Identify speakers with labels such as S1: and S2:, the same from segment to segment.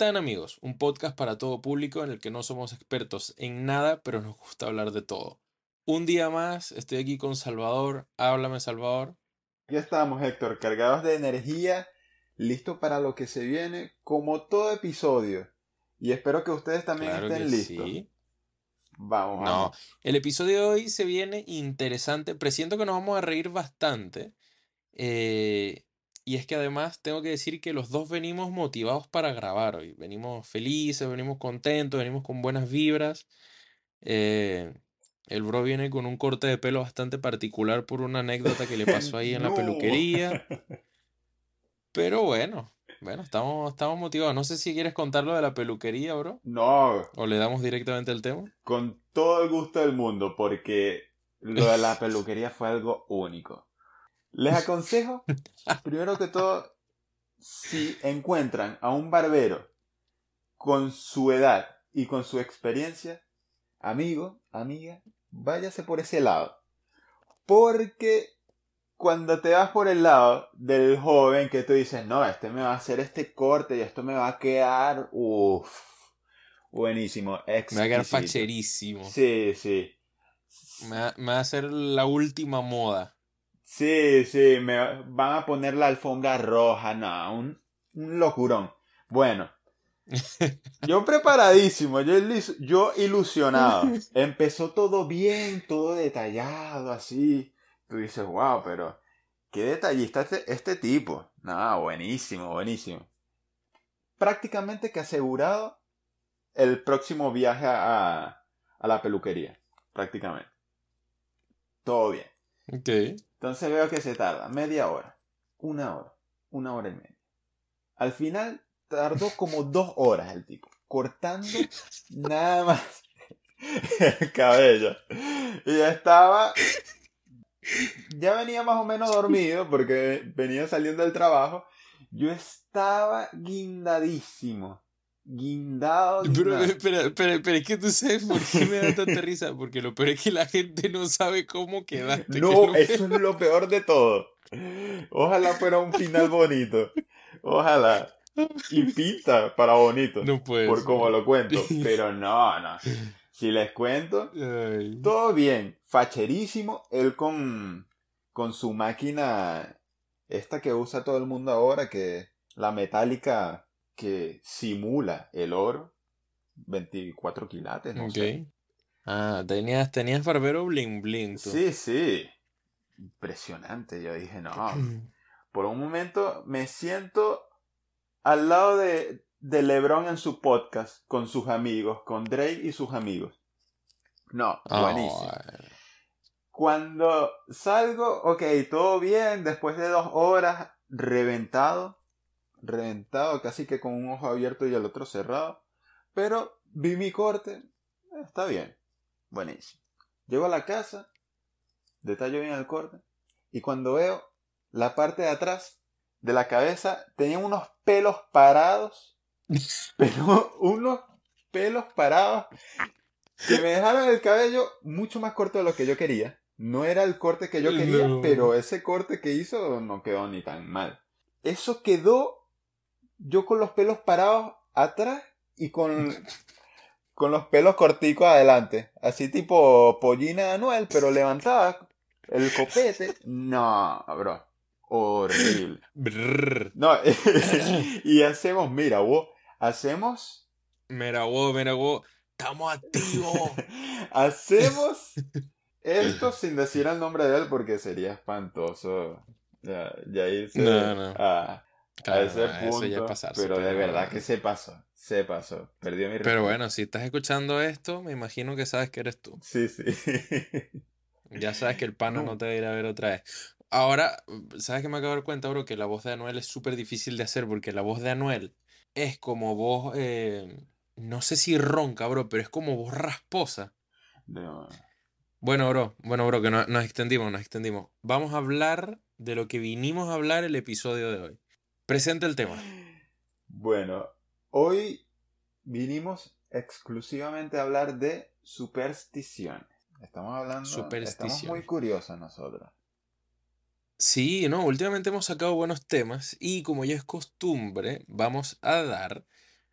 S1: tan amigos? Un podcast para todo público en el que no somos expertos en nada, pero nos gusta hablar de todo. Un día más, estoy aquí con Salvador. Háblame, Salvador.
S2: Aquí estamos, Héctor, cargados de energía, listos para lo que se viene, como todo episodio. Y espero que ustedes también
S1: Claro
S2: estén
S1: que
S2: listos.
S1: sí.
S2: Vamos,
S1: No,
S2: vamos.
S1: el episodio de hoy se viene interesante. Presiento que nos vamos a reír bastante. eh, y es que además tengo que decir que los dos venimos motivados para grabar hoy. Venimos felices, venimos contentos, venimos con buenas vibras. eh, el bro viene con un corte de pelo bastante particular por una anécdota que le pasó ahí en la peluquería. Pero bueno, bueno, estamos, estamos motivados. No sé si quieres contar lo de la peluquería, bro.
S2: No,
S1: O le damos directamente al tema.
S2: con todo el gusto del mundo, porque lo de la peluquería fue algo único. Les aconsejo, primero que todo, si encuentran a un barbero con su edad y con su experiencia, amigo, amiga, váyase por ese lado. Porque cuando te vas por el lado del joven que tú dices, no, este me va a hacer este corte y esto me va a quedar, uff, buenísimo,
S1: Me va a quedar
S2: exquisito.
S1: facherísimo.
S2: Sí, sí.
S1: Me va, me va a hacer la última moda.
S2: Sí, sí, me van a poner la alfombra roja, no, un, un locurón. Bueno, yo preparadísimo, yo, yo ilusionado. Empezó todo bien, todo detallado, así. Tú dices, wow, pero qué detallista este, este tipo. No, buenísimo, buenísimo. Prácticamente que asegurado el próximo viaje a, a la peluquería. Prácticamente. Todo bien.
S1: Ok.
S2: Entonces veo que se tarda media hora, una hora, una hora y media. Al final tardó como dos horas el tipo, cortando nada más el cabello. Y ya estaba, ya venía más o menos dormido porque venía saliendo del trabajo. Yo estaba guindadísimo, guindado.
S1: Pero espera, espera, es que tú sabes por qué me da tanta risa. Porque lo peor es que la gente no sabe cómo quedaste.
S2: No, eso es lo peor de todo. Ojalá fuera un final bonito. Ojalá. Y pinta para bonito.
S1: No puede
S2: por como lo cuento. Pero no, no. Si les cuento,
S1: Ay.
S2: todo bien. Facherísimo. Él con, con su máquina, esta que usa todo el mundo ahora, que la metálica que simula el oro. 24 quilates, no
S1: Ok.
S2: sé.
S1: Ah, tenías, tenías barbero bling bling tú.
S2: Sí, sí. Impresionante. Yo dije, no, por un momento me siento al lado de, de LeBron en su podcast con sus amigos, con Drake y sus amigos. No, buenísimo.
S1: Ay.
S2: Cuando salgo, ok, todo bien, después de dos horas, reventado, reventado, casi que con un ojo abierto y el otro cerrado, pero vi mi corte, está bien, buenísimo. Llego a la casa, detallo bien el corte, y cuando veo la parte de atrás de la cabeza, tenía unos pelos parados, pero unos pelos parados que me dejaron el cabello mucho más corto de lo que yo quería. No era el corte que yo quería,
S1: No.
S2: pero ese corte que hizo no quedó ni tan mal. Eso quedó yo con los pelos parados atrás y con, con los pelos corticos adelante. Así tipo pollina de Anuel, pero levantada el copete. No, bro. Horrible.
S1: Brrr.
S2: No, y hacemos, mira, vos, hacemos
S1: Mira vos, mira vos. Estamos activos.
S2: Hacemos esto sin decir el nombre de él porque sería espantoso. Ya, ya irse
S1: No, no.
S2: A, ese
S1: no,
S2: punto.
S1: eso ya es pasarse,
S2: pero de
S1: pero-
S2: verdad que se pasó. Se pasó. Perdió mi
S1: Pero bueno, si estás escuchando esto, me imagino que sabes que eres tú.
S2: Sí, sí.
S1: Ya sabes que el pana
S2: No.
S1: no te va a ir a ver otra vez. Ahora, ¿sabes que me acabo de dar cuenta, bro? Que la voz de Anuel es súper difícil de hacer porque la voz de Anuel es como voz, eh, no sé si ronca, bro, pero es como voz rasposa.
S2: No.
S1: Bueno, bro, bueno, bro, que no- nos extendimos, nos extendimos. Vamos a hablar de lo que vinimos a hablar el episodio de hoy. Presenta el tema.
S2: Bueno, hoy vinimos exclusivamente a hablar de supersticiones. Estamos hablando. Estamos
S1: Supersticiones.
S2: muy curiosos nosotros.
S1: Sí, no, últimamente hemos sacado buenos temas y como ya es costumbre, vamos a dar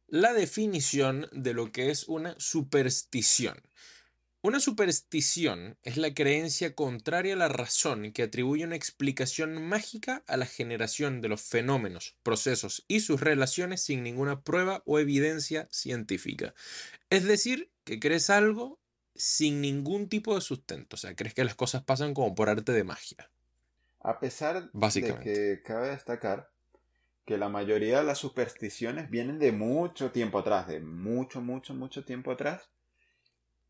S1: la definición de lo que es una superstición. Una superstición es la creencia contraria a la razón que atribuye una explicación mágica a la generación de los fenómenos, procesos y sus relaciones sin ninguna prueba o evidencia científica. Es decir, que crees algo sin ningún tipo de sustento, o sea, crees que las cosas pasan como por arte de magia.
S2: A pesar
S1: Básicamente.
S2: de que cabe destacar que la mayoría de las supersticiones vienen de mucho tiempo atrás, de mucho, mucho, mucho tiempo atrás,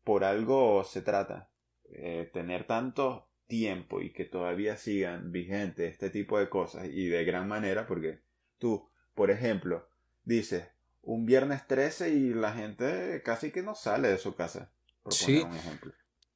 S2: por algo se trata. Eh, tener tanto tiempo y que todavía sigan vigentes este tipo de cosas y de gran manera, porque tú, por ejemplo, dices un viernes 13 y la gente casi que no sale de su casa, por poner
S1: Sí,
S2: un ejemplo.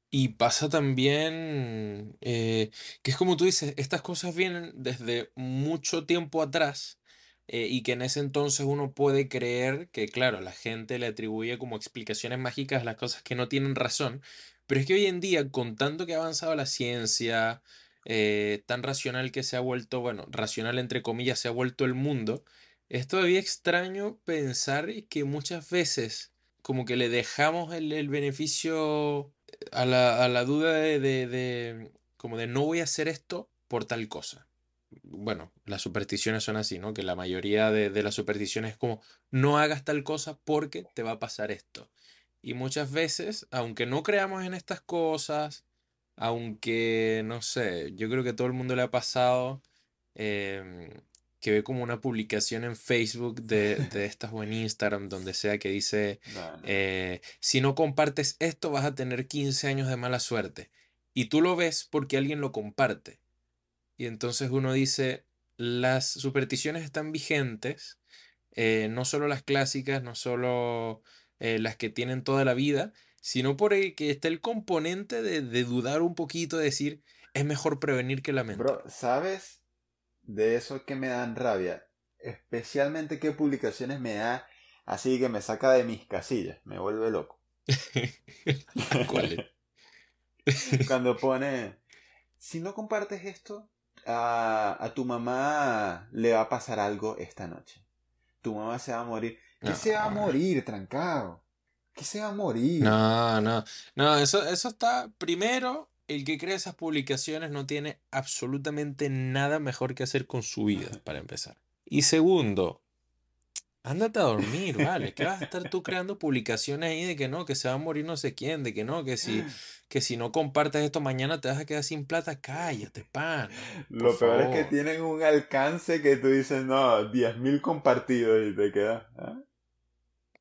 S1: y pasa también eh, que es como tú dices, estas cosas vienen desde mucho tiempo atrás eh, y que en ese entonces uno puede creer que, claro, la gente le atribuye como explicaciones mágicas a las cosas que no tienen razón, pero es que hoy en día, con tanto que ha avanzado la ciencia, eh, tan racional que se ha vuelto, bueno, racional entre comillas, se ha vuelto el mundo, es todavía extraño pensar que muchas veces como que le dejamos el, el beneficio a la, a la duda de, de, de- como de no voy a hacer esto por tal cosa bueno, las supersticiones son así, ¿no? Que la mayoría de, de las supersticiones es como, no hagas tal cosa porque te va a pasar esto. Y muchas veces, aunque no creamos en estas cosas, aunque, no sé, yo creo que a todo el mundo le ha pasado em, que ve como una publicación en Facebook de, de estas o en Instagram, donde sea, que dice, eh, si no compartes esto vas a tener 15 años de mala suerte. Y tú lo ves porque alguien lo comparte. Y entonces uno dice, las supersticiones están vigentes, eh, no solo las clásicas, no solo eh, las que tienen toda la vida, sino por el que está el componente de, de dudar un poquito, de decir, es mejor prevenir que
S2: bro,
S1: lamentar.
S2: ¿sabes de eso que me dan rabia? Especialmente qué publicaciones me da así que me saca de mis casillas, me vuelve loco.
S1: ¿Cuál
S2: Cuando pone, si no compartes esto, a, a tu mamá le va a pasar algo esta noche. Tu mamá se va a morir. ¿Qué
S1: No,
S2: se va a morir, trancado? ¿Qué se va a morir?
S1: no, no, no, eso, eso está, primero, el que crea esas publicaciones no tiene absolutamente nada mejor que hacer con su vida, para empezar. Y segundo, Ándate a dormir, vale. ¿Qué vas a estar tú creando publicaciones ahí de que no, que se va a morir no sé quién, de que no, que si, que si no compartes esto mañana te vas a quedar sin plata? Cállate. Por
S2: Lo peor es que tienen un alcance que tú dices, no, 10.000 compartidos y te quedas. ¿ah?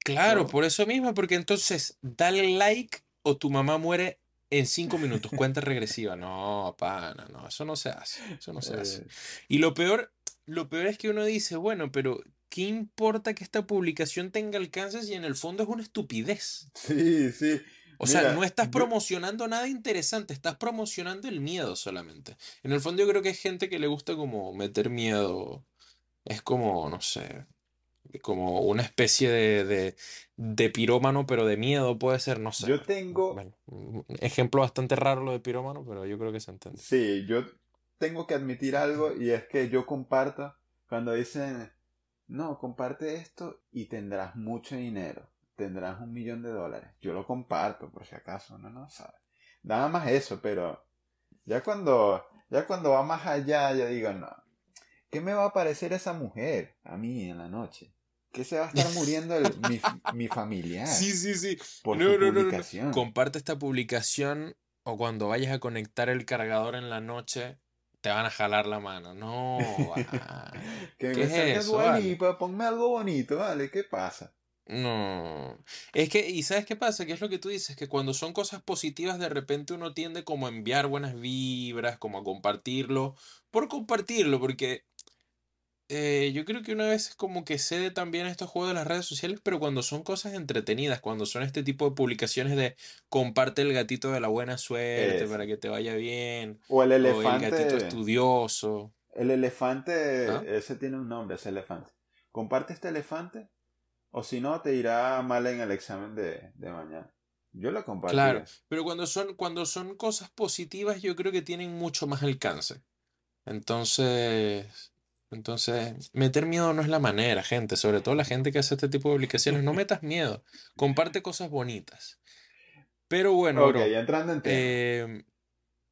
S1: Claro,
S2: No.
S1: por eso mismo, porque entonces dale like o tu mamá muere en cinco minutos, cuenta regresiva. No, pana, no, eso no se hace, eso no se hace.
S2: Eh,
S1: Y lo peor, lo peor es que uno dice, bueno, pero ¿qué importa que esta publicación tenga alcance si en el fondo es una estupidez?
S2: sí, sí.
S1: O sea, no estás
S2: yo,
S1: promocionando nada interesante, estás promocionando el miedo solamente. En el fondo yo creo que hay gente que le gusta como meter miedo. Es como, no sé, como una especie de, de, de pirómano, pero de miedo puede ser, no sé.
S2: yo tengo,
S1: Bueno, un ejemplo bastante raro lo de pirómano, pero yo creo que se entiende.
S2: sí, yo tengo que admitir algo y es que yo comparto cuando dicen, no, comparte esto y tendrás mucho dinero, tendrás un millón de dólares. Yo lo comparto por si acaso, no, no sabe. Nada más eso, pero ya cuando, ya cuando va más allá, yo digo, no, ¿qué me va a parecer esa mujer a mí en la noche? ¿Qué se va a estar muriendo el- mi, mi familiar
S1: Sí, sí, sí.
S2: por
S1: No,
S2: tu
S1: no, no, no, no.
S2: publicación?
S1: Comparte esta publicación o cuando vayas a conectar el cargador en la noche, te van a jalar la mano. No.
S2: Que
S1: ¿Qué
S2: me
S1: es eso, vale?
S2: Ponme algo bonito, ¿vale? ¿Qué pasa?
S1: No. Es que, ¿y sabes qué pasa? Que es lo que tú dices, que cuando son cosas positivas, de repente uno tiende como a enviar buenas vibras, como a compartirlo, por compartirlo, porque eh, yo creo que una vez como que cede también a estos juegos de las redes sociales, pero cuando son cosas entretenidas, cuando son este tipo de publicaciones de comparte el gatito de la buena suerte para que te vaya bien,
S2: O el
S1: o el gatito
S2: elefante.
S1: estudioso.
S2: El
S1: ¿Ah?
S2: elefante, ese tiene un nombre, ese elefante. Comparte este elefante, o si no, te irá mal en el examen de, de mañana. Yo lo
S1: Claro,
S2: compartiría.
S1: pero cuando son, cuando son cosas positivas, yo creo que tienen mucho más alcance. Entonces, Entonces, meter miedo no es la manera, gente. Sobre todo la gente que hace este tipo de publicaciones. No metas miedo. Comparte cosas bonitas. Pero bueno,
S2: Ok,
S1: bro.
S2: ya entrando en tema.
S1: em,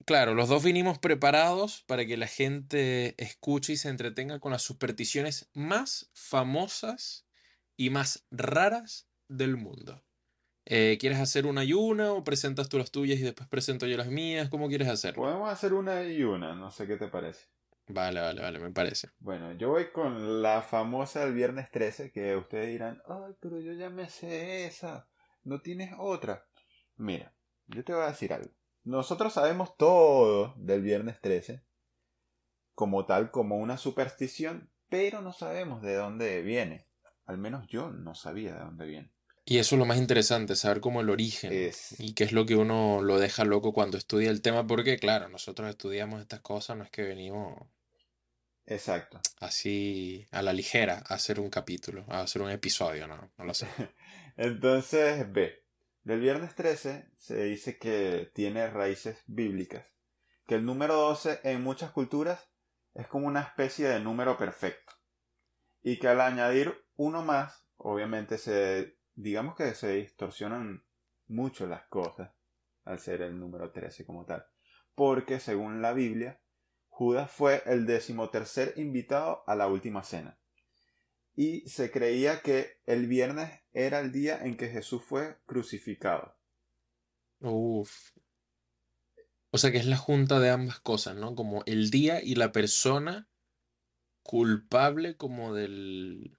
S1: claro, los dos vinimos preparados para que la gente escuche y se entretenga con las supersticiones más famosas y más raras del mundo. Eh, ¿quieres hacer una y una o presentas tú las tuyas y después presento yo las mías? ¿Cómo quieres hacerlo?
S2: Podemos hacer una y una, no sé qué te parece.
S1: Vale, vale, vale, me parece.
S2: Bueno, yo voy con la famosa del viernes 13, que ustedes dirán, ay, pero yo ya me sé esa, no tienes otra. Mira, yo te voy a decir algo. Nosotros sabemos todo del viernes 13, como tal, como una superstición, pero no sabemos de dónde viene. Al menos yo no sabía de dónde viene.
S1: Y eso es lo más interesante, saber cómo el origen
S2: Es,
S1: y qué es lo que uno lo deja loco cuando estudia el tema, porque claro, nosotros estudiamos estas cosas, no es que venimos
S2: exacto.
S1: así a la ligera hacer un capítulo, hacer un episodio, no, no lo sé.
S2: Entonces, ve, del viernes 13 se dice que tiene raíces bíblicas, que el número 12 en muchas culturas es como una especie de número perfecto, y que al añadir uno más, obviamente se, digamos que se distorsionan mucho las cosas al ser el número 13 como tal, porque según la Biblia, Judas fue el decimotercer invitado a la última cena y se creía que el viernes era el día en que Jesús fue crucificado.
S1: Uf. O sea que es la junta de ambas cosas, ¿no? Como el día y la persona culpable como del,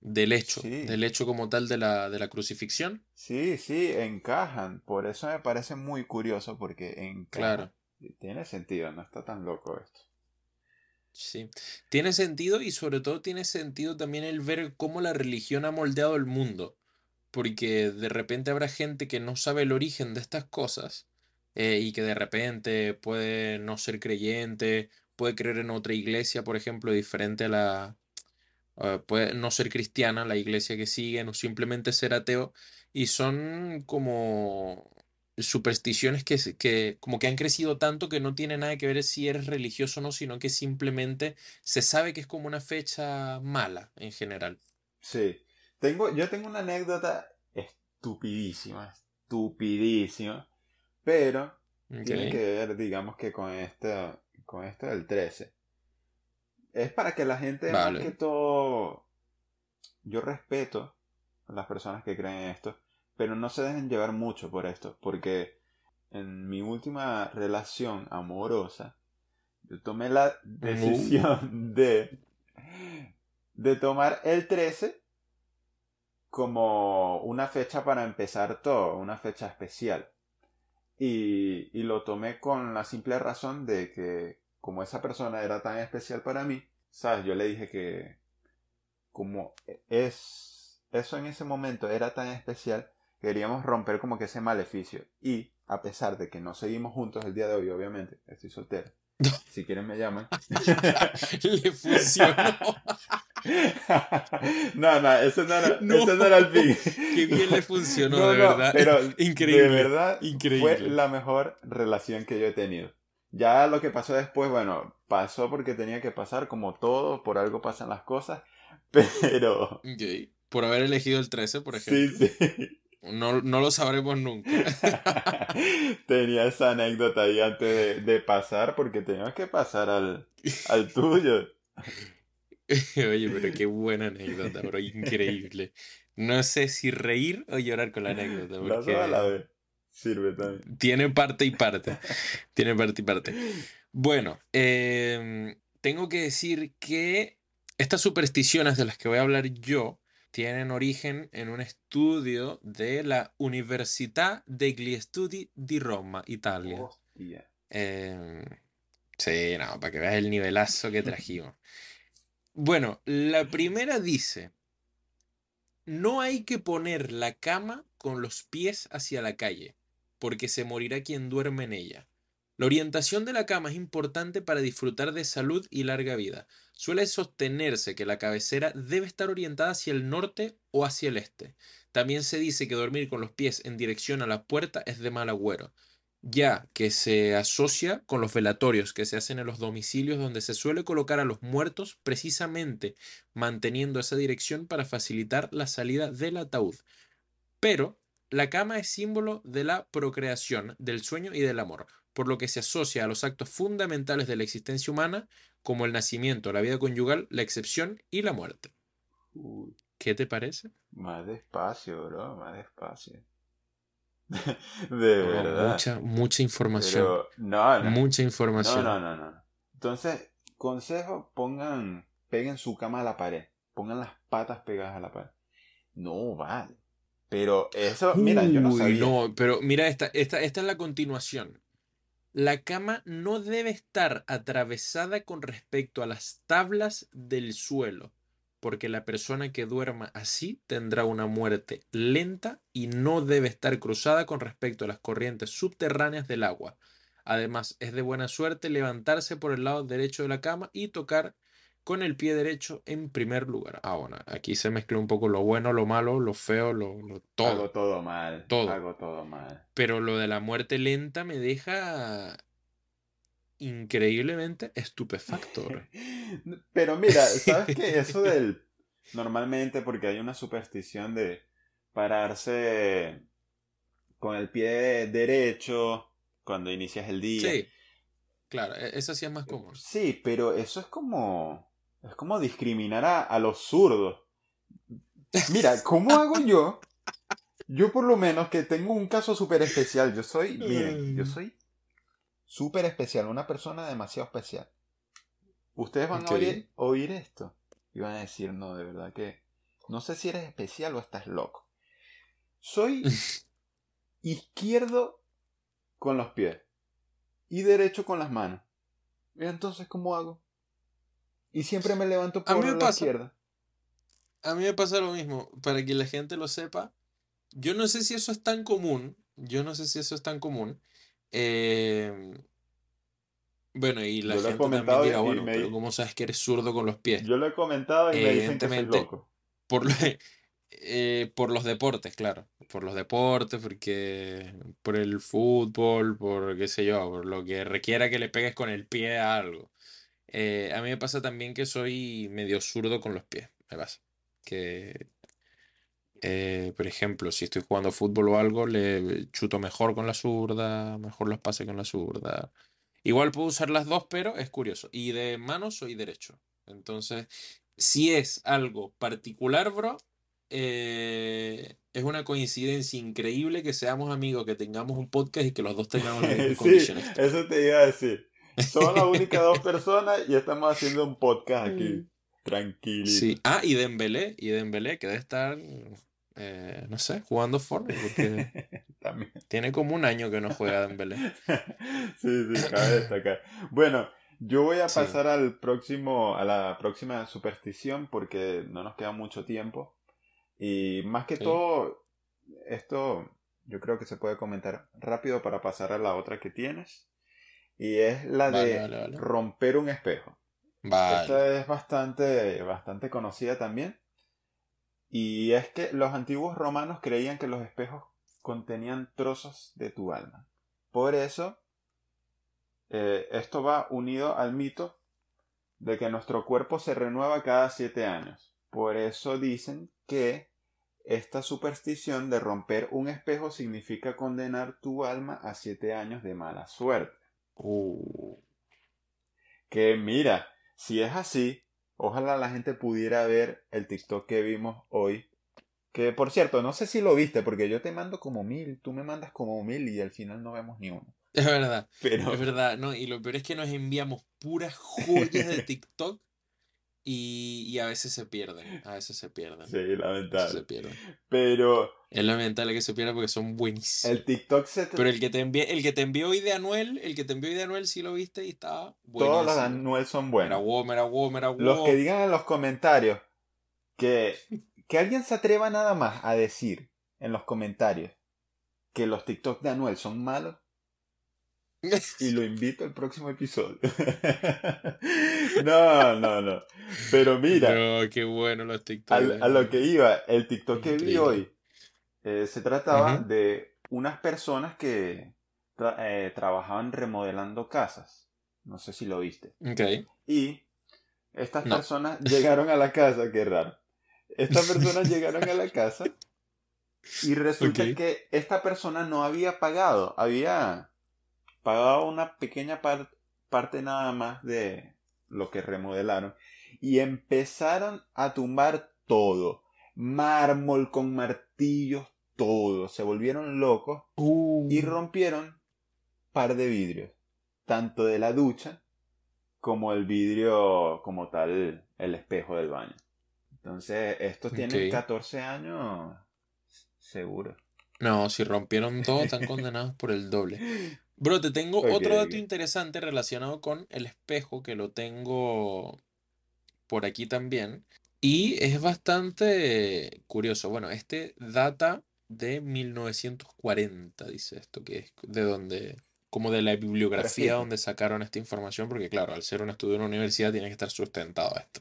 S1: del hecho,
S2: Sí,
S1: del hecho como tal de la, de la crucifixión.
S2: sí, sí, encajan. Por eso me parece muy curioso porque
S1: Claro.
S2: Tiene sentido, no está tan loco esto.
S1: Sí, tiene sentido y sobre todo tiene sentido también el ver cómo la religión ha moldeado el mundo, porque de repente habrá gente que no sabe el origen de estas cosas eh, y que de repente puede no ser creyente, puede creer en otra iglesia, por ejemplo, diferente a la, eh, puede no ser cristiana, la iglesia que siguen, o simplemente ser ateo, y son como supersticiones que, que como que han crecido tanto que no tiene nada que ver si eres religioso o no, sino que simplemente se sabe que es como una fecha mala en general.
S2: Sí. Tengo, yo tengo una anécdota estupidísima, estupidísima, pero tiene que ver, digamos que con esto, con esto del 13. Es para que la gente, más que
S1: vale.
S2: todo, yo respeto a las personas que creen en esto, pero no se dejen llevar mucho por esto, porque en mi última relación amorosa, yo tomé la
S1: Uh,
S2: decisión de, de tomar el 13 como una fecha para empezar todo, una fecha especial. Y, y lo tomé con la simple razón de que como esa persona era tan especial para mí, ¿sabes? Yo le dije que como es eso en ese momento era tan especial, queríamos romper como que ese maleficio. Y a pesar de que no seguimos juntos el día de hoy, obviamente, estoy soltero. Si quieren me llaman.
S1: Le funcionó.
S2: no, no, eso no era,
S1: No,
S2: eso no era el fin.
S1: qué bien le funcionó,
S2: No,
S1: de verdad.
S2: pero de
S1: Increíble,
S2: verdad fue
S1: increíble.
S2: la mejor relación que yo he tenido. Ya lo que pasó después, bueno, pasó porque tenía que pasar, como todo, por algo pasan las cosas, pero
S1: Ok, Por haber elegido el 13, por
S2: sí,
S1: ejemplo.
S2: sí.
S1: No, no lo sabremos nunca.
S2: Tenía esa anécdota ahí antes de, de pasar, porque teníamos que pasar al, al tuyo.
S1: Oye, pero qué buena anécdota, bro, increíble. No sé si reír o llorar con la anécdota,
S2: a la
S1: porque
S2: vez. Sirve también.
S1: tiene parte y parte. Tiene parte y parte. Bueno, em, tengo que decir que estas supersticiones de las que voy a hablar yo tienen origen en un estudio de la Università degli Studi di Roma, Italia.
S2: Hostia.
S1: Em, sí, no, para que veas el nivelazo que trajimos. Bueno, la primera dice, no hay que poner la cama con los pies hacia la calle, porque se morirá quien duerme en ella. La orientación de la cama es importante para disfrutar de salud y larga vida. Suele sostenerse que la cabecera debe estar orientada hacia el norte o hacia el este. También se dice que dormir con los pies en dirección a la puerta es de mal agüero. ya que se asocia con los velatorios que se hacen en los domicilios donde se suele colocar a los muertos precisamente manteniendo esa dirección para facilitar la salida del ataúd. Pero la cama es símbolo de la procreación, del sueño y del amor, por lo que se asocia a los actos fundamentales de la existencia humana como el nacimiento, la vida conyugal, la excepción y la muerte.
S2: Uy,
S1: ¿Qué te parece?
S2: más despacio, bro, más despacio. De
S1: No,
S2: verdad.
S1: mucha, mucha información.
S2: Pero, no, no.
S1: Mucha
S2: No,
S1: información.
S2: no, no, no. Entonces, consejo, pongan, peguen su cama a la pared. Pongan las patas pegadas a la pared. No, vale. Pero eso, mira, yo no sabía.
S1: no, pero mira esta, esta, esta es la continuación. La cama no debe estar atravesada con respecto a las tablas del suelo, porque la persona que duerma así tendrá una muerte lenta y no debe estar cruzada con respecto a las corrientes subterráneas del agua. Además, es de buena suerte levantarse por el lado derecho de la cama y tocar con el pie derecho en primer lugar. Ah, bueno, aquí se mezcla un poco lo bueno, lo malo, lo feo, lo, lo- todo.
S2: Hago todo mal.
S1: Todo.
S2: Hago todo mal.
S1: Pero lo de la muerte lenta me deja increíblemente estupefacto.
S2: Pero mira, ¿sabes qué? Eso del... Normalmente porque hay una superstición de pararse con el pie derecho cuando inicias el día.
S1: Sí, claro, e- esa sí es más común.
S2: Sí, pero eso es como... Es como discriminar a, a los zurdos. Mira, ¿cómo hago yo? Yo por lo menos que tengo un caso súper especial. Yo soy, miren, yo soy súper especial, una persona demasiado especial. Ustedes van a oír, oír esto y van a decir, no, de verdad que... No sé si eres especial o estás loco. Soy izquierdo con los pies y derecho con las manos. ¿Y entonces cómo hago? Y siempre me levanto
S1: A
S2: por
S1: mí me
S2: la
S1: pasa.
S2: izquierda.
S1: A mí me pasa lo mismo, para que la gente lo sepa. Yo no sé si eso es tan común. Yo no sé si eso es tan común. Eh, bueno, y la
S2: Yo
S1: gente también dirá, bueno,
S2: me-
S1: pero ¿cómo sabes que eres zurdo con los pies?
S2: Yo lo he comentado y me dicen que soy loco.
S1: Por, lo- eh, por los deportes, claro. Por los deportes, porque por el fútbol, por qué sé yo, por lo que requiera que le pegues con el pie a algo. Eh, a mí me pasa también que soy medio zurdo con los pies, me pasa. Que, eh, por ejemplo, si estoy jugando fútbol o algo, le chuto mejor con la zurda, mejor los pases con la zurda. Igual puedo usar las dos, pero es curioso. Y de mano soy derecho. Entonces, si es algo particular, bro, eh, es una coincidencia increíble que seamos amigos, que tengamos un podcast y que los dos tengamos las mismas
S2: sí,
S1: condiciones.
S2: eso te iba a decir. Somos las únicas dos personas y estamos haciendo un podcast aquí. Tranquilito.
S1: Sí. Ah, y Dembélé, y Dembélé que debe estar, eh, no sé, jugando Fortnite, porque
S2: También.
S1: tiene como un año que no juega Dembélé.
S2: sí, sí, cabe destacar. Bueno, yo voy a
S1: Sí.
S2: pasar al próximo, a la próxima superstición porque no nos queda mucho tiempo. Y más que
S1: Sí.
S2: todo, esto yo creo que se puede comentar rápido para pasar a la otra que tienes. Y es la
S1: Vale,
S2: de
S1: vale, vale.
S2: romper un espejo. Esta es bastante, bastante conocida también. Y es que los antiguos romanos creían que los espejos contenían trozos de tu alma. Por eso, eh, esto va unido al mito de que nuestro cuerpo se renueva cada siete años. Por eso dicen que esta superstición de romper un espejo significa condenar tu alma a siete años de mala suerte.
S1: Uh,
S2: Que mira, si es así, ojalá la gente pudiera ver el TikTok que vimos hoy. Que por cierto, no sé si lo viste, porque yo te mando como mil, tú me mandas como mil y al final no vemos ni uno.
S1: es verdad,
S2: Pero
S1: es verdad, no, y lo peor es que nos enviamos puras joyas de TikTok y, y a veces se pierden, a veces se pierden,
S2: sí,
S1: veces se
S2: lamentable.
S1: pierden.
S2: Pero
S1: Es lamentable que se pierda porque son buenísimos.
S2: el TikTok se
S1: Pero el que te envié, el que te envió hoy de Anuel, el que te envió hoy de Anuel sí lo viste y estaba
S2: todos los de. Anuel son
S1: Mira,
S2: buenos.
S1: wow, mira, wow, mira,
S2: Los
S1: wow.
S2: que digan en los comentarios que, que alguien se atreva nada más a decir en los comentarios que los TikTok de Anuel son malos, y lo invito al próximo episodio. no, no, no. Pero mira,
S1: No, qué bueno los TikTok.
S2: al- a, lo que iba, el TikTok que vi hoy eh, se trataba de unas personas que tra- eh, trabajaban remodelando casas. No sé si lo viste.
S1: Ok.
S2: Y estas
S1: No.
S2: personas llegaron a la casa, qué raro. Estas personas llegaron a la casa y resulta que esta persona no había pagado, había pagado una pequeña par- parte nada más de lo que remodelaron y empezaron a tumbar todo, mármol con martillos, todo, se volvieron locos
S1: Uh,
S2: y rompieron par de vidrios, tanto de la ducha como el vidrio como tal, el espejo del baño. Entonces, estos tienen
S1: Ok.
S2: 14 años seguro.
S1: No, si rompieron todo, están condenados por el doble. Bro, te tengo otro dato interesante relacionado con el espejo, que lo tengo por aquí también. Y es bastante curioso. Bueno, este data de 1940, dice esto, que es de donde, como de la bibliografía donde sacaron esta información, porque claro, al ser un estudio en una universidad tiene que estar sustentado esto.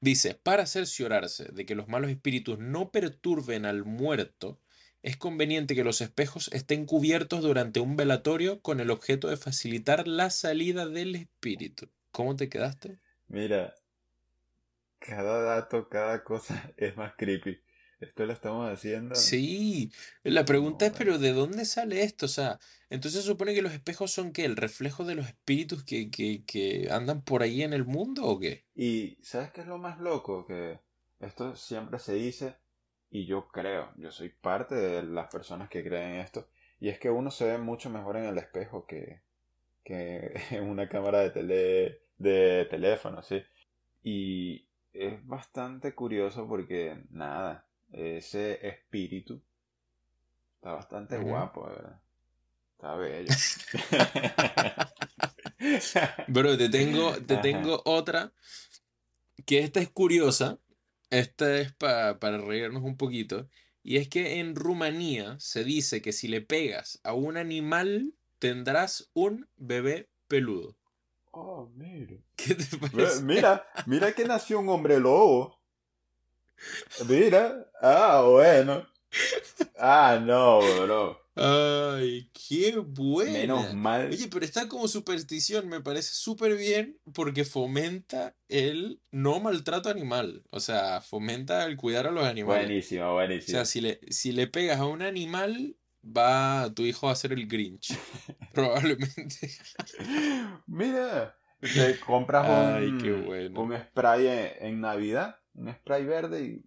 S1: Dice, para cerciorarse de que los malos espíritus no perturben al muerto, es conveniente que los espejos estén cubiertos durante un velatorio con el objeto de facilitar la salida del espíritu. ¿Cómo te quedaste?
S2: Mira, cada dato, cada cosa es más creepy. Esto lo estamos haciendo.
S1: Sí, la pregunta es, pero ¿de dónde sale esto? O sea, entonces se supone que los espejos son ¿qué? ¿El reflejo de los espíritus que, que, que andan por ahí en el mundo o qué?
S2: Y ¿sabes qué es lo más loco? Que esto siempre se dice, y yo creo, yo soy parte de las personas que creen esto, y es que uno se ve mucho mejor en el espejo que, que en una cámara de, tele, de teléfono, ¿sí? Y es bastante curioso porque, nada, ese espíritu está bastante guapo, de ¿verdad? Está bello.
S1: Bro, te tengo, te
S2: Ajá.
S1: tengo otra que esta es curiosa. Esta es pa- para reírnos un poquito. Y es que en Rumanía se dice que si le pegas a un animal tendrás un bebé peludo.
S2: Oh, mira.
S1: ¿Qué te parece?
S2: Mira, mira que nació un hombre lobo. Mira. Ah, bueno. Ah, no, bro.
S1: Ay, qué buena.
S2: Menos mal.
S1: Oye, pero está como superstición, me parece súper bien porque fomenta el no maltrato animal. O sea, fomenta el cuidar a los animales.
S2: Buenísimo,
S1: O
S2: buenísimo.
S1: sea, si le, si le pegas a un animal, va tu hijo a ser el Grinch. Probablemente.
S2: Mira, te compras
S1: Ay,
S2: un,
S1: qué bueno.
S2: un spray en, en Navidad, un spray verde y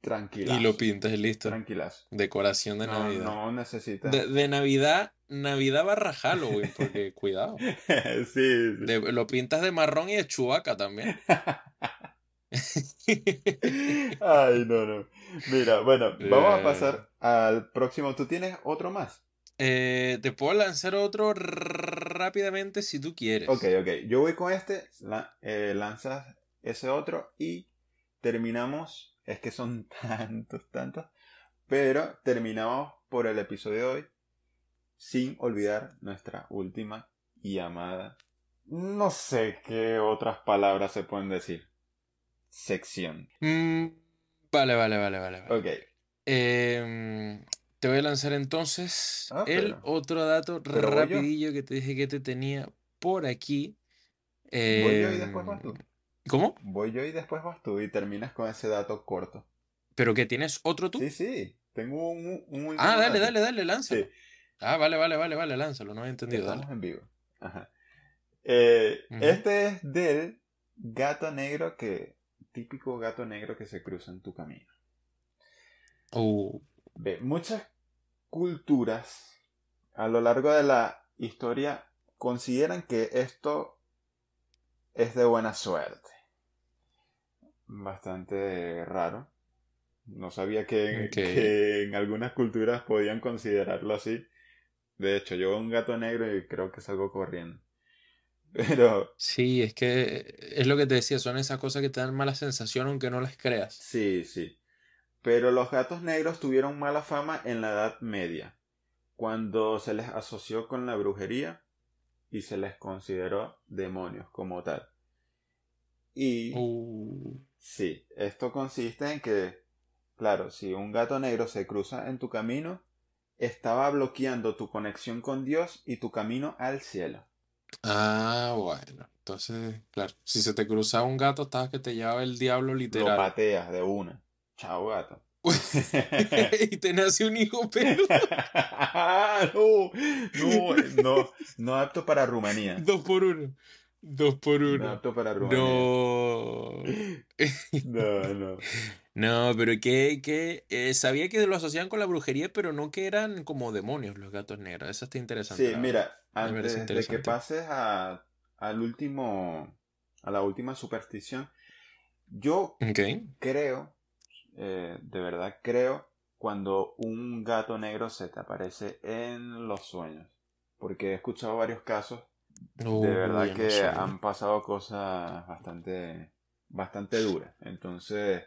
S2: tranquilazo.
S1: Y lo pintas y listo.
S2: Tranquilazo.
S1: Decoración de
S2: No,
S1: Navidad.
S2: no necesitas.
S1: De, de Navidad, Navidad barra Halloween, porque cuidado.
S2: sí, sí.
S1: De- lo pintas de marrón y de chubaca también.
S2: Ay, no, no. Mira, bueno, vamos a pasar al próximo. ¿Tú tienes otro más?
S1: Eh, te puedo lanzar otro rápidamente si tú quieres.
S2: Ok, ok. Yo voy con este, la- eh, lanzas ese otro y terminamos. Es que son tantos, tantos. Pero terminamos por el episodio de hoy sin olvidar nuestra última y amada. No sé qué otras palabras se pueden decir. Sección.
S1: Mm, vale, vale, vale, vale.
S2: Ok.
S1: Em, te voy a lanzar entonces
S2: Ah,
S1: el
S2: pero-
S1: otro dato rapidillo que te dije que te tenía por aquí.
S2: Voy yo y
S1: Em,
S2: después vas tú.
S1: ¿Cómo?
S2: Voy yo y después vas tú y terminas con ese dato corto.
S1: ¿Pero que tienes otro tú?
S2: Sí, sí. Tengo un, un último
S1: Ah, dale,
S2: dato.
S1: dale, dale, lánzalo.
S2: Sí.
S1: Ah, vale, vale, vale, vale, lánzalo, no he entendido,
S2: Estamos
S1: dale.
S2: en vivo. Ajá. Eh. Este es del gato negro que. Típico gato negro que se cruza en tu camino.
S1: Uh,
S2: Ve, muchas culturas a lo largo de la historia consideran que esto es de buena suerte. Bastante raro. No sabía que, en algunas culturas podían considerarlo así. De hecho, yo veo un gato negro y creo que salgo corriendo. Pero
S1: sí, es que es lo que te decía, son esas cosas que te dan mala sensación aunque no las creas.
S2: Sí, sí. Pero los gatos negros tuvieron mala fama en la Edad Media, cuando se les asoció con la brujería y se les consideró demonios como tal. Y
S1: Uh,
S2: sí, esto consiste en que, claro, si un gato negro se cruza en tu camino, estaba bloqueando tu conexión con Dios y tu camino al cielo.
S1: Ah, bueno. Entonces, claro, si se te cruzaba un gato, estabas que te llevaba el diablo
S2: Lo
S1: literal.
S2: pateas de una. Chao, gato.
S1: y te nace un hijo peludo.
S2: no, no, no, no apto para Rumanía.
S1: Dos por uno. Dos por
S2: No
S1: uno.
S2: apto para Rumanía.
S1: No.
S2: No, no.
S1: No, pero que, que eh, sabía que lo asociaban con la brujería, pero no que eran como demonios los gatos negros. Eso está interesante.
S2: Sí,
S1: la
S2: mira, antes de que pases a, al último, a la última superstición, yo creo, eh, de verdad creo, cuando un gato negro se te aparece en los sueños. Porque he escuchado varios casos de verdad que han pasado cosas bastante, bastante duras. Entonces,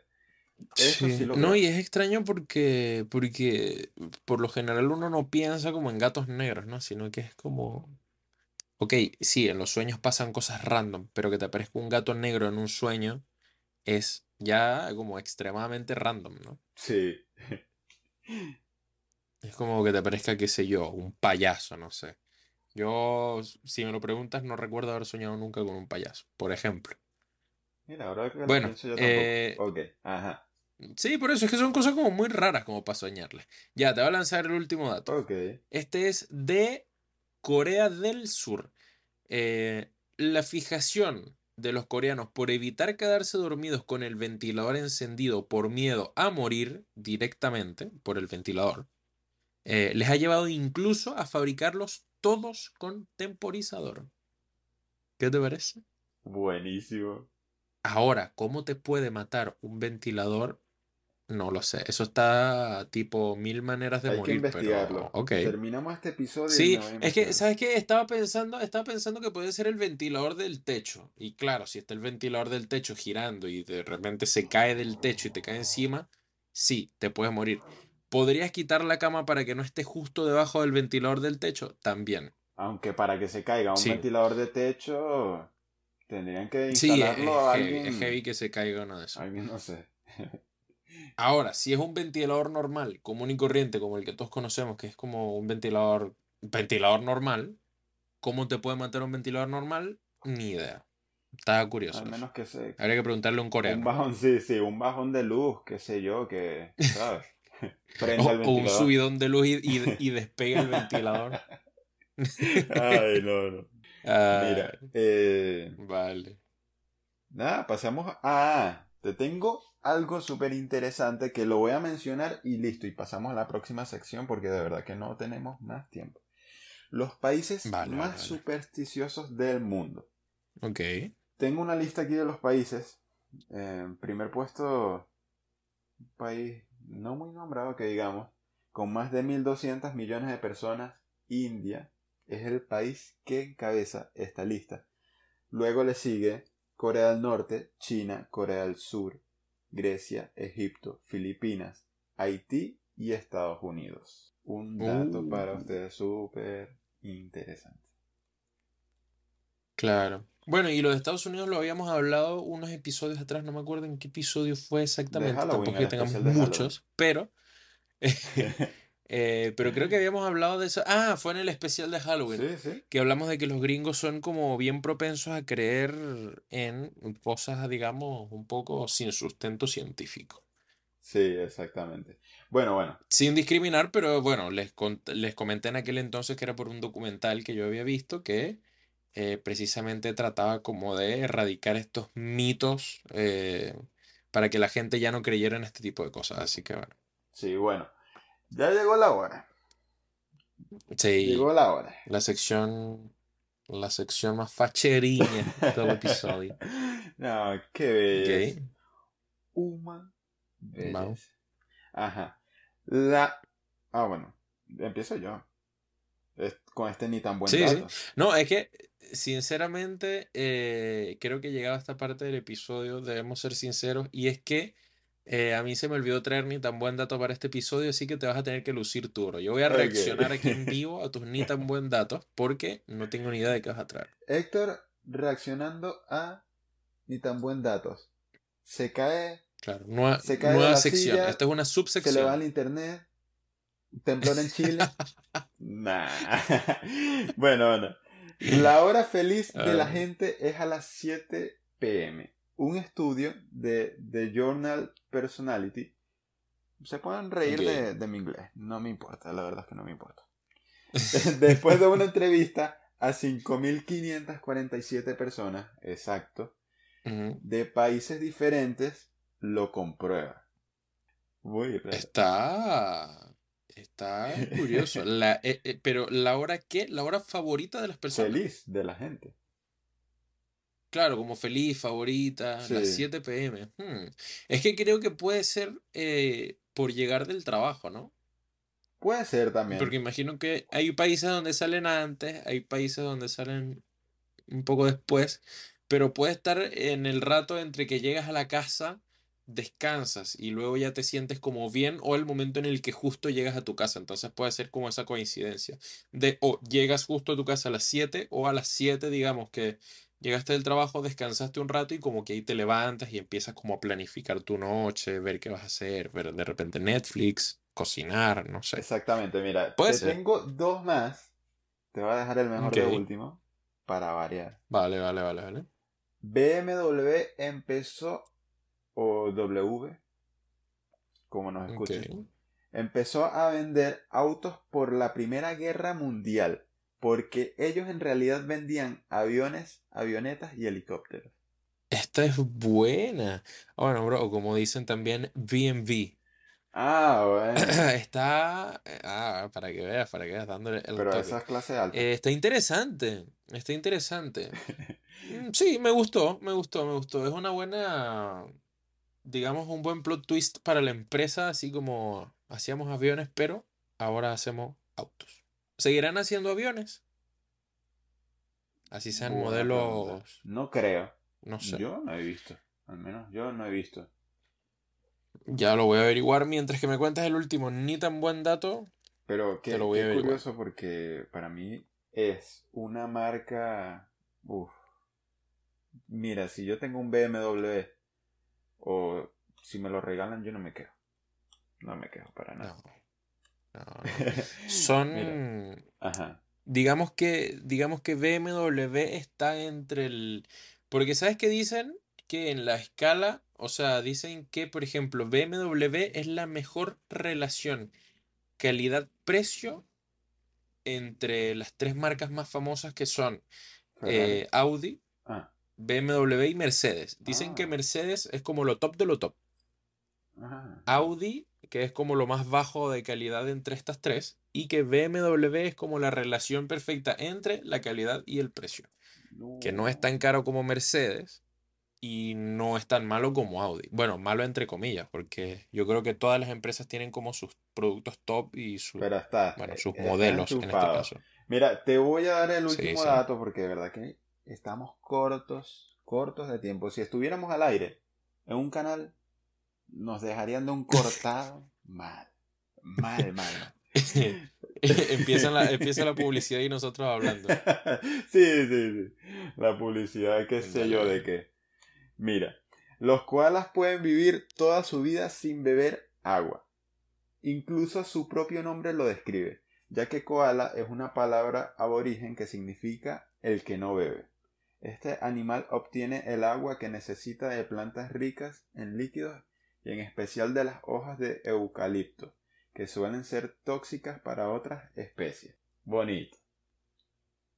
S2: eso sí,
S1: Sí.
S2: lo
S1: No, y es extraño porque, porque por lo general uno no piensa como en gatos negros, ¿no? Sino que es como... Ok, sí, en los sueños pasan cosas random, pero que te aparezca un gato negro en un sueño es ya como extremadamente random, ¿no?
S2: Sí.
S1: Es como que te parezca, qué sé yo, un payaso, no sé. Yo, si me lo preguntas, no recuerdo haber soñado nunca con un payaso, por ejemplo.
S2: Mira, ahora que lo
S1: Bueno,
S2: pienso yo tampoco.
S1: eh,
S2: Ok, ajá.
S1: sí, por eso es que son cosas como muy raras como para soñarlas. Ya, te voy a lanzar el último dato.
S2: Ok.
S1: Este es de Corea del Sur. Eh, la fijación de los coreanos por evitar quedarse dormidos con el ventilador encendido por miedo a morir directamente por el ventilador, eh, les ha llevado incluso a fabricarlos todos con temporizador. ¿Qué te parece?
S2: Buenísimo.
S1: Ahora, ¿cómo te puede matar un ventilador? No lo sé. Eso está tipo mil maneras de
S2: Hay que
S1: morir, pero
S2: investigarlo.
S1: ok.
S2: Terminamos este episodio y
S1: Sí,
S2: a
S1: es que. ¿sabes qué? Estaba pensando, estaba pensando que puede ser el ventilador del techo. Y claro, si está el ventilador del techo girando y de repente se cae del techo y te cae encima, sí, te puedes morir. ¿Podrías quitar la cama para que no esté justo debajo del ventilador del techo? También.
S2: Aunque para que se caiga un
S1: Sí.
S2: ventilador de techo, tendrían que
S1: Sí, es,
S2: instalarlo a
S1: es heavy, es
S2: alguien.
S1: heavy que se caiga uno de esos.
S2: Alguien, no sé.
S1: Ahora, si es un ventilador normal, común y corriente, como el que todos conocemos, que es como un ventilador, ventilador normal, ¿cómo te puede matar un ventilador normal? Ni idea. Estaba curioso.
S2: Al menos que se.
S1: Habría que preguntarle a un
S2: Un
S1: coreano.
S2: bajón, sí, sí, un bajón de luz, qué sé yo, que. ¿Sabes?
S1: O, un subidón de luz y, y- y despega el ventilador.
S2: Ay, no, no. Mira,
S1: Ah,
S2: eh,
S1: vale.
S2: nada, pasamos a... Ah, te tengo algo súper interesante que lo voy a mencionar y listo, y pasamos a la próxima sección porque de verdad que no tenemos más tiempo. Los países
S1: Vale,
S2: más
S1: vale,
S2: supersticiosos del mundo.
S1: Ok.
S2: Tengo una lista aquí de los países. En primer puesto, un país no muy nombrado que digamos, con más de 1.200 millones de personas, India es el país que encabeza esta lista. Luego le sigue Corea del Norte, China, Corea del Sur, Grecia, Egipto, Filipinas, Haití y Estados Unidos. Un dato
S1: Uh.
S2: para ustedes súper interesante.
S1: Claro. Bueno, y los de Estados Unidos lo habíamos hablado unos episodios atrás, no me acuerdo en qué episodio fue exactamente, tampoco que tengamos muchos, pero, eh, pero creo que habíamos hablado de eso. Ah, fue en el especial de Halloween,
S2: sí, sí.
S1: que hablamos de que los gringos son como bien propensos a creer en cosas, digamos, un poco sin sustento científico.
S2: Sí, exactamente. Bueno, bueno.
S1: Sin discriminar, pero bueno, les, les comenté en aquel entonces que era por un documental que yo había visto que eh, precisamente trataba como de erradicar estos mitos eh, para que la gente ya no creyera en este tipo de cosas. Así que bueno,
S2: Sí, bueno. Ya llegó la hora.
S1: sí,
S2: Llegó la hora.
S1: la sección, la sección más facheriña del episodio.
S2: No, qué belleza.
S1: Ok,
S2: Uma belleza. Ajá. La. Ah, bueno. Empiezo yo. Con este ni tan buen
S1: Sí, sí.
S2: dato.
S1: No, es que sinceramente eh, creo que llegado a esta parte del episodio debemos ser sinceros y es que eh, a mí se me olvidó traer ni tan buen dato para este episodio, así que te vas a tener que lucir tú, bro. Yo voy a reaccionar aquí en vivo a tus ni tan buen datos porque no tengo ni idea de qué vas a traer.
S2: Héctor reaccionando a ni tan buen datos. Se cae,
S1: Claro, nueva,
S2: Se cae
S1: nueva sección.
S2: silla,
S1: Esta es una
S2: se le va
S1: subsección.
S2: al internet temblor en Chile. nah. bueno, bueno. La hora feliz de la gente es a las 7 pm. Un estudio de The Journal Personality. Se pueden reír de, de mi inglés. No me importa, la verdad es que no me importa. Después de una entrevista a 5.547 personas, exacto, de países diferentes, lo comprueba. Muy raro.
S1: Está. Está curioso. La, eh, eh, pero la hora qué? La hora favorita de las personas.
S2: Feliz de la gente.
S1: Claro, como feliz, favorita, las
S2: Sí,
S1: 7 pm. Hmm. Es que creo que puede ser eh, por llegar del trabajo, ¿no?
S2: puede ser también.
S1: Porque imagino que hay países donde salen antes, hay países donde salen un poco después, pero puede estar en el rato entre que llegas a la casa, descansas y luego ya te sientes como bien o el momento en el que justo llegas a tu casa. Entonces puede ser como esa coincidencia de o llegas justo a tu casa a las 7 o a las 7 digamos que llegaste del trabajo, descansaste un rato y como que ahí te levantas y empiezas como a planificar tu noche, ver qué vas a hacer, ver de repente Netflix, cocinar, no sé.
S2: Exactamente, mira,
S1: Puede
S2: te
S1: ser.
S2: tengo dos más. Te voy a dejar el mejor de último para variar.
S1: Vale, vale, vale, vale.
S2: BMW empezó, o W, como nos
S1: Ok.
S2: escuchen, empezó a vender autos por la Primera Guerra Mundial, porque ellos en realidad vendían aviones, avionetas y helicópteros.
S1: Esta es buena. Ah, Bueno, bro, como dicen también B&B.
S2: Ah, bueno,
S1: Está, ah, para que veas, para que veas, dándole el
S2: pero
S1: toque.
S2: esa es clase alta.
S1: Eh, está interesante, está interesante. Mm, Sí, me gustó, me gustó, me gustó. Es una buena, digamos, un buen plot twist para la empresa, así como hacíamos aviones, pero ahora hacemos autos. ¿Seguirán haciendo aviones? Así sean
S2: Buena pregunta.
S1: modelos,
S2: No creo.
S1: no sé.
S2: Yo no he visto. Al menos yo no he visto.
S1: Ya lo voy a averiguar mientras que me cuentas el último, ni tan buen dato,
S2: Pero qué,
S1: lo voy
S2: qué curioso porque para mí es una marca... Uf. Mira, si yo tengo un BMW o si me lo regalan, yo no me quejo. No me quejo para nada.
S1: no, no.
S2: Mira,
S1: Son,
S2: ajá.
S1: digamos que, digamos que BMW está entre el, porque ¿sabes qué dicen? Que en la escala, o sea, dicen que, por ejemplo, BMW es la mejor relación calidad-precio entre las tres marcas más famosas que son eh, Audi,
S2: Ah,
S1: BMW y Mercedes. Dicen que
S2: ah,
S1: Mercedes es como lo top de lo top.
S2: ajá.
S1: Audi, que es como lo más bajo de calidad entre estas tres, y que BMW es como la relación perfecta entre la calidad y el precio, que no es tan caro como Mercedes y no es tan malo como Audi. Bueno, malo entre comillas, porque yo creo que todas las empresas tienen como sus productos top y sus,
S2: Pero está,
S1: bueno,
S2: eh,
S1: sus
S2: estás
S1: modelos en este caso.
S2: Mira, te voy a dar el
S1: Sí,
S2: último
S1: sí.
S2: dato porque de verdad que estamos cortos, cortos de tiempo. Si estuviéramos al aire en un canal, nos dejarían de un cortado mal, mal, mal.
S1: empieza, la, empieza la publicidad y nosotros hablando.
S2: sí, sí, sí. La publicidad, qué sé yo de qué. Mira, los koalas pueden vivir toda su vida sin beber agua. Incluso su propio nombre lo describe, ya que koala es una palabra aborigen que significa el que no bebe. Este animal obtiene el agua que necesita de plantas ricas en líquidos y en especial de las hojas de eucalipto, que suelen ser tóxicas para otras especies. Bonito.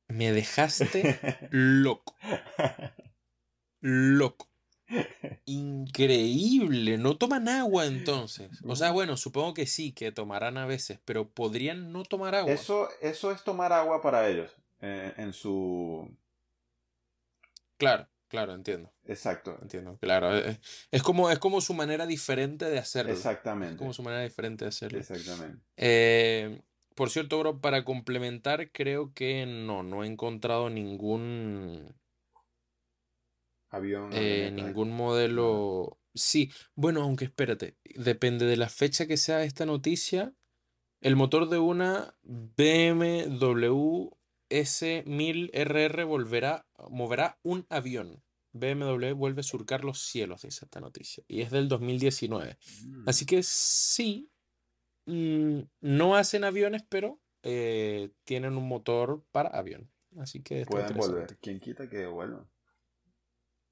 S1: Me dejaste loco, loco. Increíble, no toman agua entonces. O sea, bueno, supongo que sí, que tomarán a veces, pero podrían no tomar agua.
S2: Eso, eso es tomar agua para ellos. eh, en su.
S1: Claro, claro, entiendo,
S2: Exacto.
S1: entiendo, claro. Es, es como, es como su manera diferente de hacerlo. Es
S2: Exactamente.
S1: como su manera diferente de hacerlo.
S2: Exactamente.
S1: Eh, por cierto, bro, para complementar, creo que no, no he encontrado ningún,
S2: Avión,
S1: eh, ningún modelo. Sí, bueno, aunque espérate, depende de la fecha que sea esta noticia. El motor de una BMW S1000RR volverá, moverá un avión. BMW vuelve a surcar los cielos, dice esta noticia. Y es del 2019. Así
S2: Mm.
S1: que sí, mm, no hacen aviones, pero eh, tienen un motor para avión. Así que
S2: Pueden volver. ¿Quién quita que vuelvan?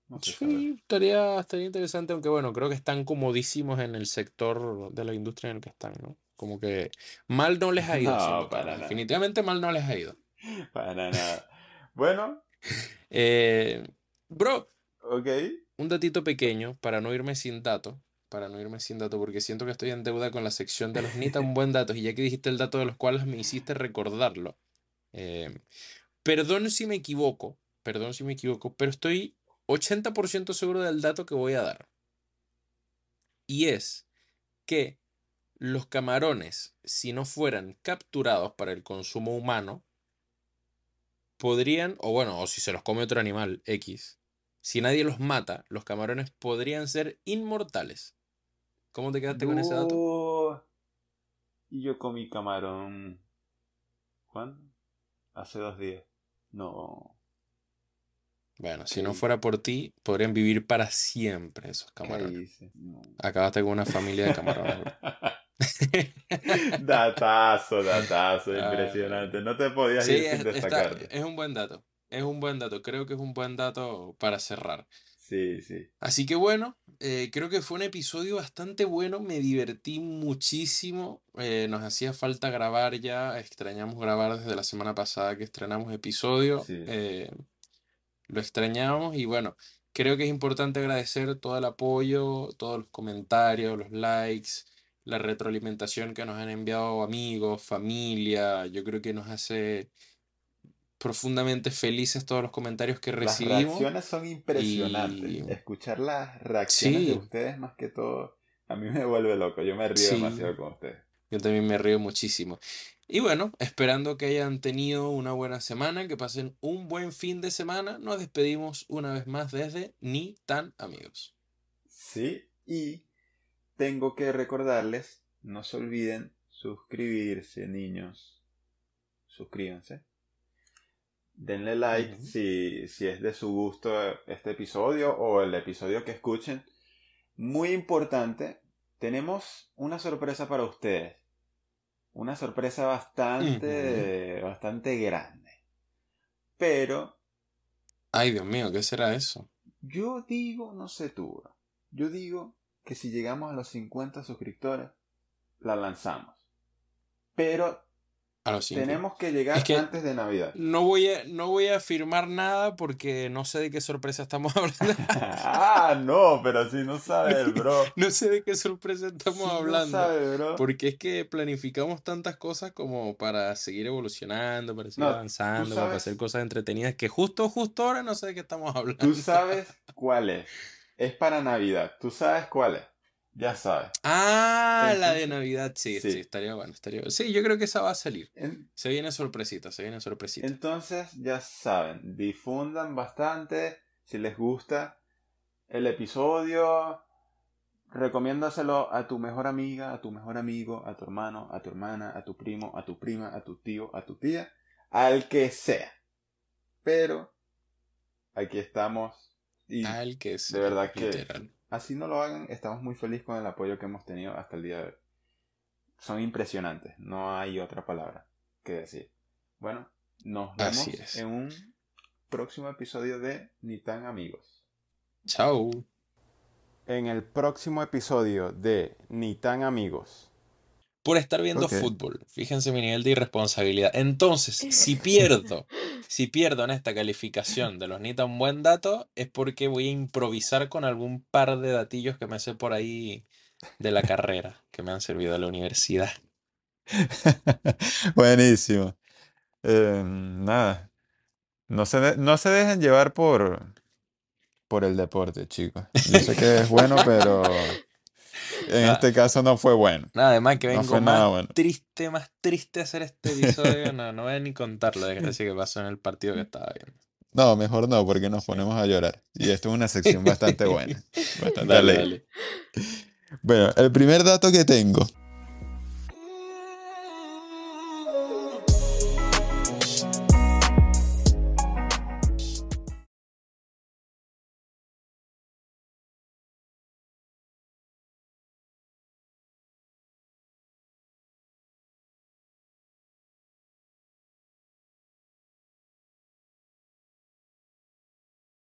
S2: No se sabe.
S1: Sí, estaría, estaría interesante, aunque bueno, creo que están comodísimos en el sector de la industria en el que están, ¿no? Como que mal no les ha ido,
S2: No, para.
S1: Definitivamente mal no les ha ido.
S2: Para nada. Bueno,
S1: Eh, bro,
S2: ok.
S1: un datito pequeño para no irme sin dato, para no irme sin dato, porque siento que estoy en deuda con la sección de los ni tan buen datos, y ya que dijiste el dato de los cuales me hiciste recordarlo. eh, perdón si me equivoco, perdón si me equivoco, pero estoy 80% seguro del dato que voy a dar. Y es que los camarones, si no fueran capturados para el consumo humano, podrían, o bueno, o si se los come otro animal X, si nadie los mata, los camarones podrían ser inmortales. ¿Cómo te quedaste con ese dato?
S2: Y yo comí camarón. ¿Cuándo? Hace dos días. No.
S1: Bueno, si no fuera por ti, podrían vivir para siempre esos
S2: ¿Qué
S1: camarones.
S2: No.
S1: Acabaste con una familia de camarones.
S2: datazo, datazo, impresionante. No te podías
S1: Sí,
S2: ir
S1: es,
S2: sin
S1: está-
S2: destacarte.
S1: es un buen dato. Es un buen dato. Creo que es un buen dato para cerrar.
S2: Sí, sí.
S1: Así que bueno, eh, creo que fue un episodio bastante bueno. Me divertí muchísimo. eh, nos hacía falta grabar ya. Extrañamos grabar desde la semana pasada que estrenamos episodio.
S2: Sí.
S1: eh, lo extrañamos y bueno, creo que es importante agradecer todo el apoyo, todos los comentarios, los likes, la retroalimentación que nos han enviado amigos, familia. Yo creo que nos hace profundamente felices todos los comentarios que
S2: Las
S1: recibimos.
S2: reacciones son impresionantes.
S1: y-
S2: Escuchar las reacciones de ustedes más que todo, a mí me vuelve loco. Yo me río
S1: Sí.
S2: demasiado con ustedes.
S1: Yo también me río muchísimo. Y bueno, esperando que hayan tenido una buena semana, que pasen un buen fin de semana, nos despedimos una vez más desde Ni tan amigos.
S2: Sí, y tengo que recordarles, no se olviden suscribirse, niños. Suscríbanse. Denle like si, si es de su gusto este episodio o el episodio que escuchen. Muy importante, tenemos una sorpresa para ustedes. Una sorpresa bastante, bastante grande. Pero
S1: Ay, Dios mío, ¿qué será eso?
S2: yo digo, no sé tú, yo digo que si llegamos a los 50 suscriptores, la lanzamos. Pero
S1: A los cinco.
S2: tenemos que llegar
S1: Es que-
S2: antes de Navidad.
S1: No voy a, no voy a afirmar nada porque no sé de qué sorpresa estamos hablando.
S2: ah, no, pero si no sabes, bro.
S1: No sé de qué sorpresa estamos
S2: Si no
S1: hablando.
S2: sabes, bro.
S1: Porque es que planificamos tantas cosas como para seguir evolucionando, para seguir
S2: No,
S1: avanzando, para hacer cosas entretenidas que justo, justo ahora no sé de qué estamos hablando.
S2: Tú sabes cuál es. Es para Navidad. Tú sabes cuál es. Ya sabes.
S1: Ah, la de Navidad, sí, sí,
S2: sí.
S1: estaría bueno, estaría bueno. Sí, yo creo que esa va a salir.
S2: En-
S1: Se viene sorpresita, se viene sorpresita.
S2: Entonces, ya saben, difundan bastante si les gusta el episodio. Recomiéndaselo a tu mejor amiga, a tu mejor amigo, a tu hermano, a tu hermana, a tu primo, a tu prima, a tu tío, a tu tía, al que sea. Pero aquí estamos y
S1: que sea,
S2: verdad que-
S1: literal.
S2: así no lo hagan, estamos muy felices con el apoyo que hemos tenido hasta el día de hoy. Son impresionantes, no hay otra palabra que decir. Bueno, nos vemos
S1: Así es.
S2: en un próximo episodio de Ni tan amigos.
S1: Chao.
S2: En el próximo episodio de Ni tan amigos.
S1: Por estar viendo fútbol. Fíjense mi nivel de irresponsabilidad. Entonces, si pierdo, si pierdo en esta calificación de los ni tan buen dato, es porque voy a improvisar con algún par de datillos que me sé por ahí de la carrera, que me han servido a la universidad.
S2: Buenísimo. Eh, nada. No se, de- no se dejen llevar por, por el deporte, chicos. Yo sé que es bueno, pero en
S1: Ah.
S2: este caso no fue bueno.
S1: Nada, además que
S2: No
S1: vengo
S2: fue
S1: más
S2: nada bueno.
S1: triste, más triste hacer este episodio. No, no voy a ni contar la desgracia que pasó en el partido que estaba viendo.
S2: No, mejor no, porque nos ponemos a llorar. Y esto es una sección bastante buena. Bastante
S1: Dale,
S2: alegre.
S1: dale.
S2: Bueno, el primer dato que tengo